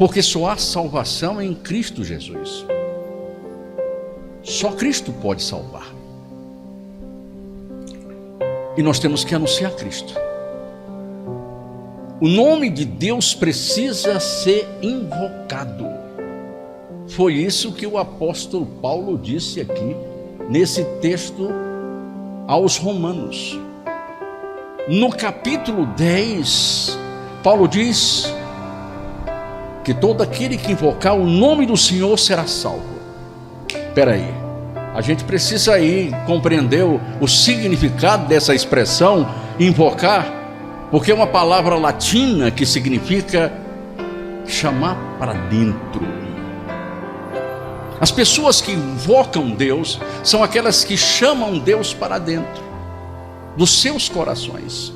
porque só há salvação em Cristo Jesus. Só Cristo pode salvar. E nós temos que anunciar Cristo. O nome de Deus precisa ser invocado. Foi isso que o apóstolo Paulo disse aqui, nesse texto aos Romanos. No capítulo 10, Paulo diz que todo aquele que invocar o nome do Senhor será salvo. Espera aí, a gente precisa aí compreender o, o significado dessa expressão invocar, porque é uma palavra latina que significa chamar para dentro. As pessoas que invocam Deus são aquelas que chamam Deus para dentro dos seus corações.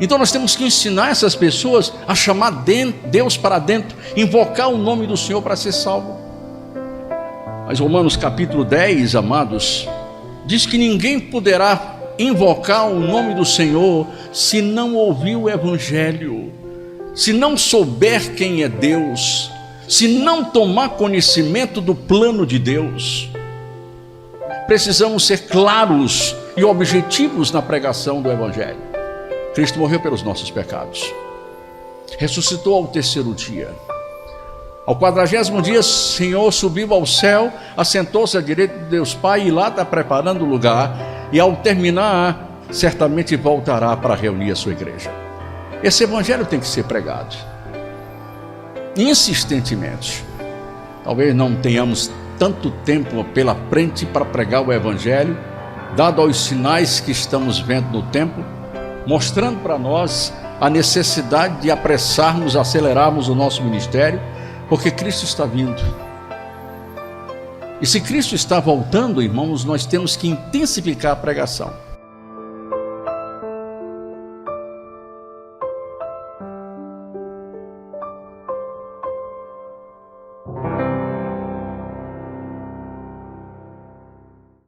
Então nós temos que ensinar essas pessoas a chamar Deus para dentro, invocar o nome do Senhor para ser salvo. Mas Romanos capítulo 10, amados, diz que ninguém poderá invocar o nome do Senhor se não ouvir o Evangelho, se não souber quem é Deus, se não tomar conhecimento do plano de Deus. Precisamos ser claros e objetivos na pregação do Evangelho. Cristo morreu pelos nossos pecados, ressuscitou ao terceiro dia. Ao quadragésimo dia, o Senhor subiu ao céu, assentou-se à direita de Deus Pai e lá está preparando o lugar. E ao terminar, certamente voltará para reunir a sua igreja. Esse evangelho tem que ser pregado insistentemente. Talvez não tenhamos tanto tempo pela frente para pregar o evangelho, dado aos sinais que estamos vendo no tempo, mostrando para nós a necessidade de apressarmos, acelerarmos o nosso ministério porque Cristo está vindo. E se Cristo está voltando, irmãos, nós temos que intensificar a pregação.